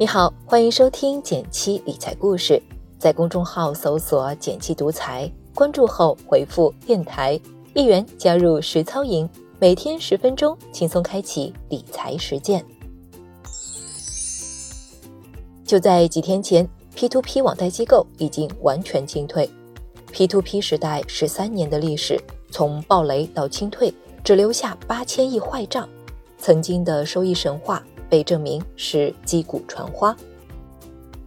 你好，欢迎收听减七理财故事，在公众号搜索“减七独裁，关注后回复“电台”一元加入实操营，每天十分钟，轻松开启理财实践。就在几天前，P2P 网贷机构已经完全清退。P2P 时代十三年的历史，从暴雷到清退，只留下八千亿坏账，曾经的收益神话。被证明是击鼓传花。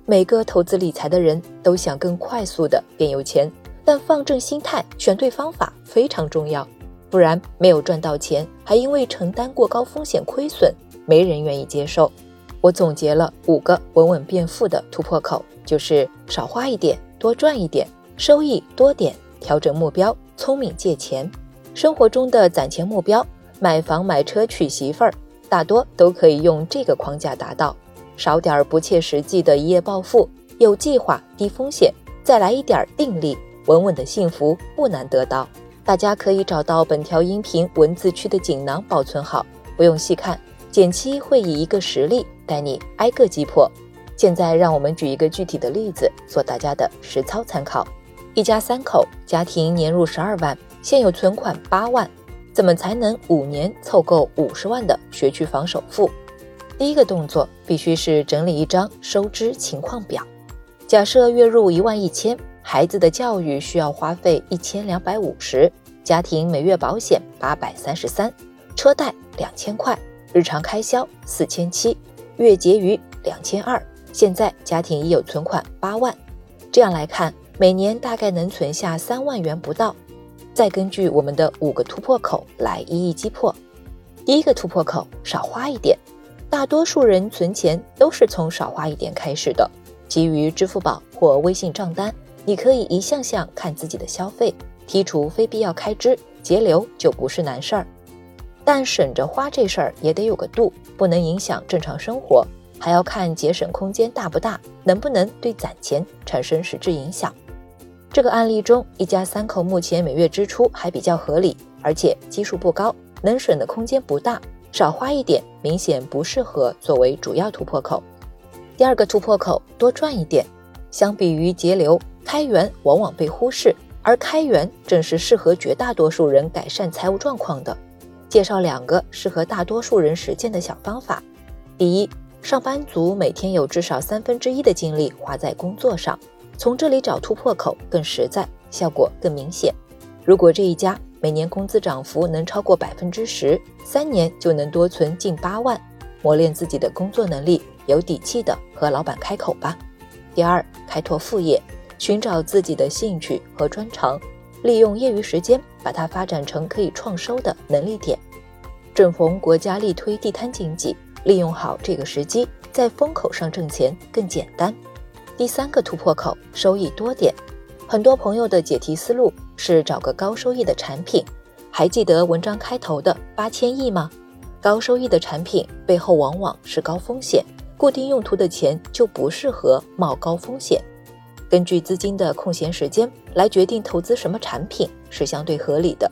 每个投资理财的人都想更快速的变有钱，但放正心态，选对方法非常重要。不然没有赚到钱，还因为承担过高风险亏损，没人愿意接受。我总结了五个稳稳变富的突破口，就是少花一点，多赚一点，收益多点，调整目标，聪明借钱。生活中的攒钱目标，买房买车娶媳妇儿。大多都可以用这个框架达到，少点儿不切实际的一夜暴富，有计划、低风险，再来一点定力，稳稳的幸福不难得到。大家可以找到本条音频文字区的锦囊保存好，不用细看，简七会以一个实例带你挨个击破。现在让我们举一个具体的例子做大家的实操参考：一家三口，家庭年入十二万，现有存款八万。怎么才能五年凑够五十万的学区房首付？第一个动作必须是整理一张收支情况表。假设月入一万一千，孩子的教育需要花费一千两百五十，家庭每月保险八百三十三，车贷两千块，日常开销四千七，月结余两千二。现在家庭已有存款八万，这样来看，每年大概能存下三万元不到。再根据我们的五个突破口来一一击破。第一个突破口，少花一点。大多数人存钱都是从少花一点开始的。基于支付宝或微信账单，你可以一项项看自己的消费，剔除非必要开支，节流就不是难事儿。但省着花这事儿也得有个度，不能影响正常生活，还要看节省空间大不大，能不能对攒钱产生实质影响。这个案例中，一家三口目前每月支出还比较合理，而且基数不高，能省的空间不大，少花一点明显不适合作为主要突破口。第二个突破口，多赚一点。相比于节流，开源往往被忽视，而开源正是适合绝大多数人改善财务状况的。介绍两个适合大多数人实践的小方法。第一，上班族每天有至少三分之一的精力花在工作上。从这里找突破口更实在，效果更明显。如果这一家每年工资涨幅能超过百分之十，三年就能多存近八万。磨练自己的工作能力，有底气的和老板开口吧。第二，开拓副业，寻找自己的兴趣和专长，利用业余时间把它发展成可以创收的能力点。正逢国家力推地摊经济，利用好这个时机，在风口上挣钱更简单。第三个突破口，收益多点。很多朋友的解题思路是找个高收益的产品。还记得文章开头的八千亿吗？高收益的产品背后往往是高风险，固定用途的钱就不适合冒高风险。根据资金的空闲时间来决定投资什么产品是相对合理的。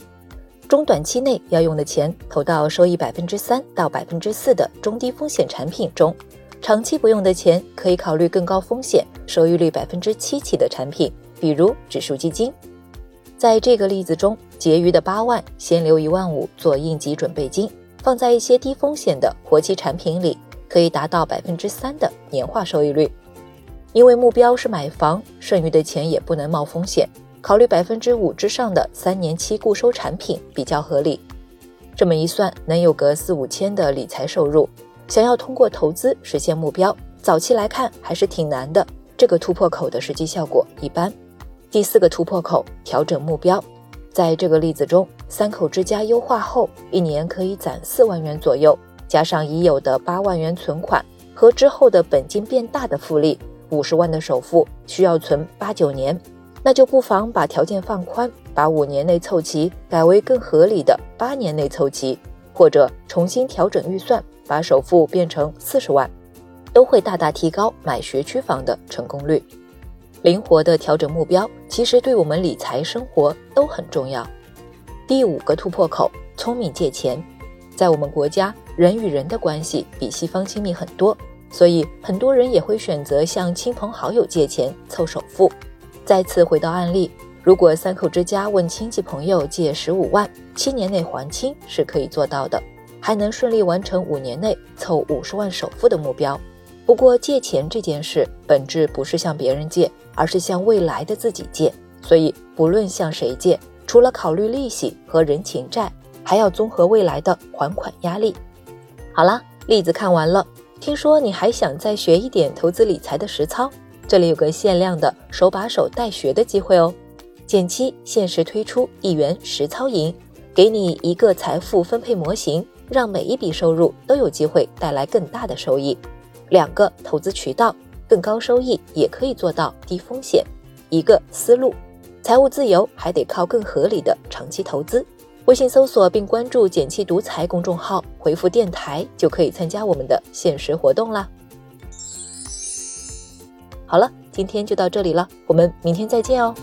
中短期内要用的钱投到收益百分之三到百分之四的中低风险产品中。长期不用的钱，可以考虑更高风险、收益率百分之七起的产品，比如指数基金。在这个例子中，结余的八万，先留一万五做应急准备金，放在一些低风险的活期产品里，可以达到百分之三的年化收益率。因为目标是买房，剩余的钱也不能冒风险，考虑百分之五之上的三年期固收产品比较合理。这么一算，能有个四五千的理财收入。想要通过投资实现目标，早期来看还是挺难的。这个突破口的实际效果一般。第四个突破口，调整目标。在这个例子中，三口之家优化后，一年可以攒四万元左右，加上已有的八万元存款和之后的本金变大的复利，五十万的首付需要存八九年，那就不妨把条件放宽，把五年内凑齐改为更合理的八年内凑齐，或者重新调整预算。把首付变成四十万，都会大大提高买学区房的成功率。灵活的调整目标，其实对我们理财生活都很重要。第五个突破口，聪明借钱。在我们国家，人与人的关系比西方亲密很多，所以很多人也会选择向亲朋好友借钱凑首付。再次回到案例，如果三口之家问亲戚朋友借十五万，七年内还清是可以做到的，还能顺利完成五年内凑五十万首付的目标。不过借钱这件事本质不是向别人借，而是向未来的自己借，所以不论向谁借，除了考虑利息和人情债，还要综合未来的还款压力。好了，例子看完了。听说你还想再学一点投资理财的实操，这里有个限量的手把手带学的机会哦！减七限时推出一元实操营，给你一个财富分配模型，让每一笔收入都有机会带来更大的收益。两个投资渠道，更高收益也可以做到低风险。一个思路，财务自由还得靠更合理的长期投资。微信搜索并关注“简七独裁”公众号，回复“电台”就可以参加我们的限时活动啦。好了，今天就到这里了，我们明天再见哦。